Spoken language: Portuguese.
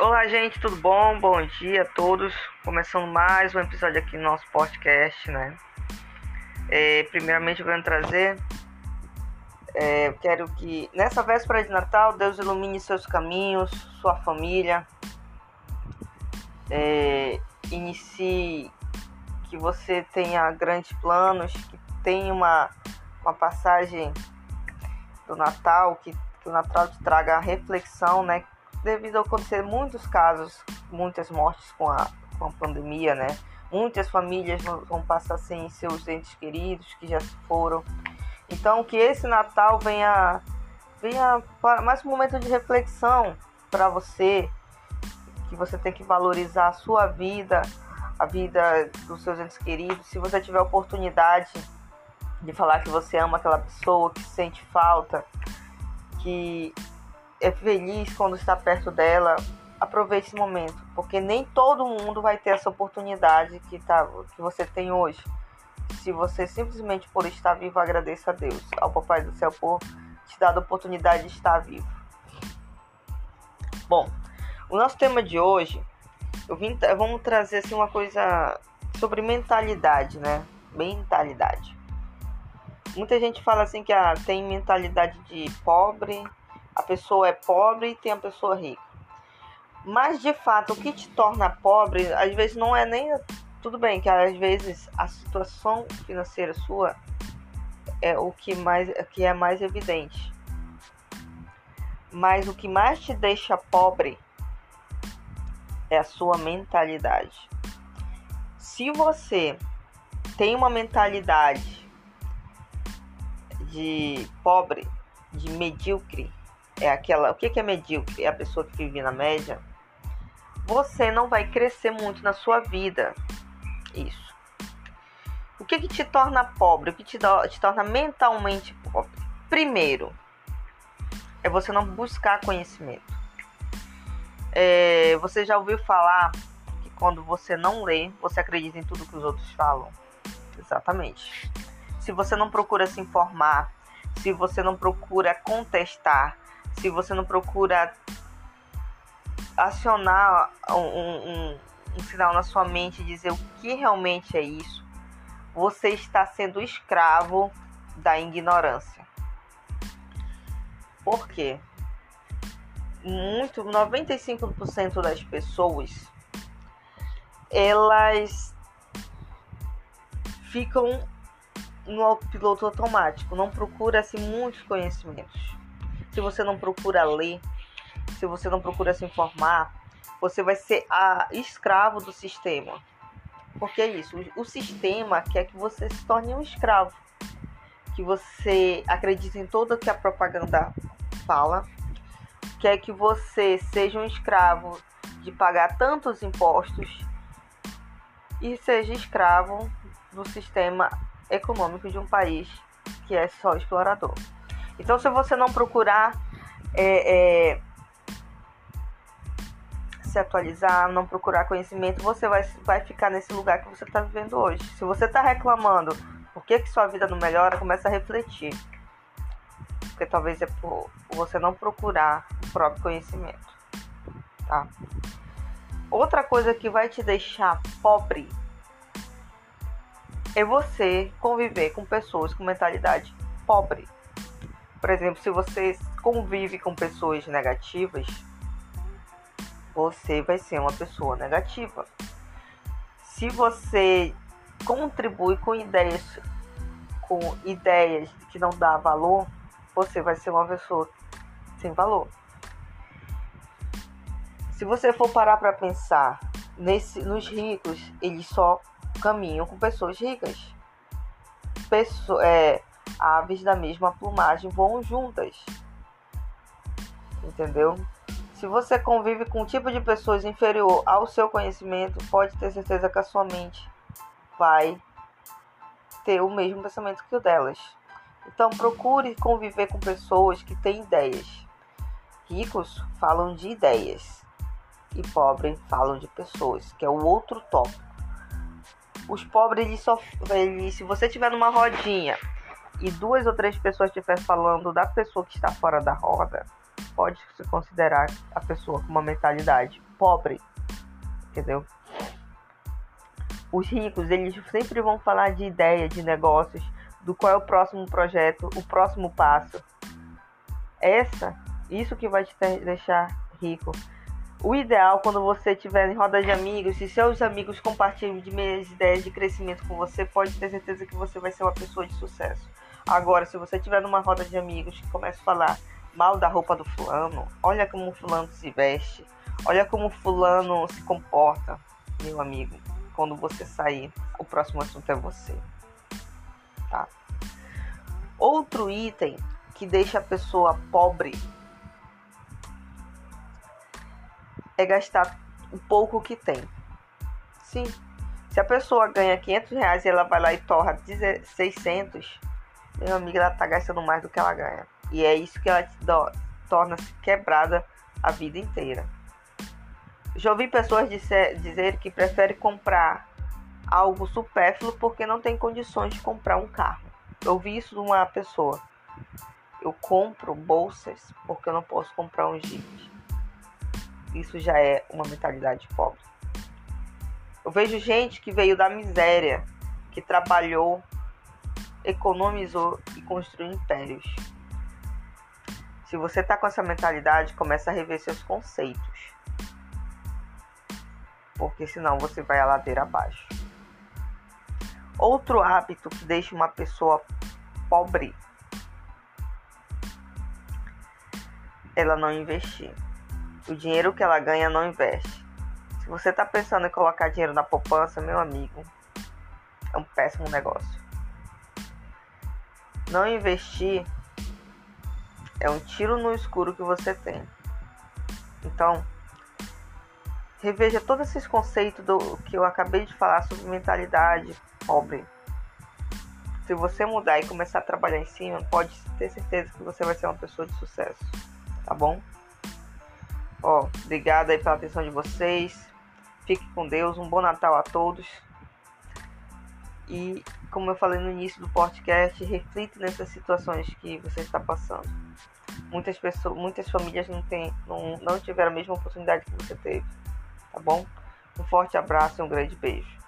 Olá, gente, tudo bom? Bom dia a todos. Começando mais um episódio aqui no nosso podcast, né? É, primeiramente, eu quero trazer. É, quero que nessa véspera de Natal, Deus ilumine seus caminhos, sua família. É, inicie que você tenha grandes planos, que tenha uma, uma passagem do Natal, que, que o Natal te traga reflexão, né? Devido a acontecer muitos casos, muitas mortes com a, com a pandemia, né? Muitas famílias vão passar sem seus entes queridos que já foram. Então, que esse Natal venha, venha mais um momento de reflexão para você, que você tem que valorizar a sua vida, a vida dos seus entes queridos. Se você tiver oportunidade de falar que você ama aquela pessoa, que sente falta, que é feliz quando está perto dela, aproveite esse momento, porque nem todo mundo vai ter essa oportunidade que, tá, que você tem hoje. Se você simplesmente por estar vivo, agradeça a Deus, ao Papai do Céu por te dar a oportunidade de estar vivo. Bom, o nosso tema de hoje, eu vim, vamos trazer assim uma coisa sobre mentalidade, né? Mentalidade. Muita gente fala assim que ah, tem mentalidade de pobre, a pessoa é pobre e tem a pessoa rica. Mas de fato, o que te torna pobre, às vezes não é nem tudo bem que às vezes a situação financeira sua é o que mais que é mais evidente. Mas o que mais te deixa pobre é a sua mentalidade. Se você tem uma mentalidade de pobre, de medíocre, é aquela. O que é medíocre? É a pessoa que vive na média. Você não vai crescer muito na sua vida. Isso. O que, que te torna pobre? O que te, do, te torna mentalmente pobre? Primeiro, é você não buscar conhecimento. É, você já ouviu falar que quando você não lê, você acredita em tudo que os outros falam? Exatamente. Se você não procura se informar, se você não procura contestar, se você não procura acionar um, um, um sinal na sua mente e dizer o que realmente é isso, você está sendo escravo da ignorância. Por quê? Muito, 95% das pessoas elas ficam no piloto automático, não procura assim muitos conhecimentos se você não procura ler, se você não procura se informar, você vai ser a escravo do sistema. Porque é isso, o sistema quer que você se torne um escravo. Que você acredite em tudo que a propaganda fala, quer que você seja um escravo de pagar tantos impostos e seja escravo do sistema econômico de um país que é só explorador. Então, se você não procurar é, é, se atualizar, não procurar conhecimento, você vai, vai ficar nesse lugar que você está vivendo hoje. Se você está reclamando por que, que sua vida não melhora, começa a refletir. Porque talvez é por você não procurar o próprio conhecimento. Tá? Outra coisa que vai te deixar pobre é você conviver com pessoas com mentalidade pobre. Por exemplo, se você convive com pessoas negativas, você vai ser uma pessoa negativa. Se você contribui com ideias com ideias que não dá valor, você vai ser uma pessoa sem valor. Se você for parar para pensar nesse, nos ricos, eles só caminham com pessoas ricas. Pessoa, é, aves da mesma plumagem voam juntas. Entendeu? Se você convive com um tipo de pessoas inferior ao seu conhecimento, pode ter certeza que a sua mente vai ter o mesmo pensamento que o delas. Então procure conviver com pessoas que têm ideias. Ricos falam de ideias e pobres falam de pessoas, que é o outro tópico. Os pobres, eles só, eles, se você estiver numa rodinha e duas ou três pessoas estiverem falando da pessoa que está fora da roda, pode se considerar a pessoa com uma mentalidade pobre, entendeu? Os ricos, eles sempre vão falar de ideia, de negócios, do qual é o próximo projeto, o próximo passo. Essa, isso que vai te deixar rico. O ideal, quando você estiver em roda de amigos, se seus amigos compartilham de ideias de crescimento com você, pode ter certeza que você vai ser uma pessoa de sucesso. Agora, se você estiver numa roda de amigos que começa a falar mal da roupa do fulano, olha como o fulano se veste, olha como o fulano se comporta, meu amigo. Quando você sair, o próximo assunto é você. Tá? Outro item que deixa a pessoa pobre é gastar o pouco que tem. Sim, se a pessoa ganha 500 reais e ela vai lá e torra 600, meu amigo, ela tá gastando mais do que ela ganha. E é isso que ela torna-se quebrada a vida inteira. Já ouvi pessoas dizer, dizer que preferem comprar algo supérfluo porque não tem condições de comprar um carro. Eu ouvi isso de uma pessoa. Eu compro bolsas porque eu não posso comprar um jeep. Isso já é uma mentalidade pobre. Eu vejo gente que veio da miséria, que trabalhou, economizou e construiu impérios. Se você está com essa mentalidade, começa a rever seus conceitos. Porque senão você vai a ladeira abaixo. Outro hábito que deixa uma pessoa pobre ela não investir o dinheiro que ela ganha não investe. Se você está pensando em colocar dinheiro na poupança, meu amigo, é um péssimo negócio. Não investir é um tiro no escuro que você tem. Então, reveja todos esses conceitos do que eu acabei de falar sobre mentalidade pobre. Se você mudar e começar a trabalhar em cima, pode ter certeza que você vai ser uma pessoa de sucesso, tá bom? Ó, obrigado aí pela atenção de vocês. Fique com Deus. Um bom Natal a todos. E como eu falei no início do podcast, reflita nessas situações que você está passando. Muitas pessoas, muitas famílias não, tem, não, não tiveram a mesma oportunidade que você teve. Tá bom? Um forte abraço e um grande beijo.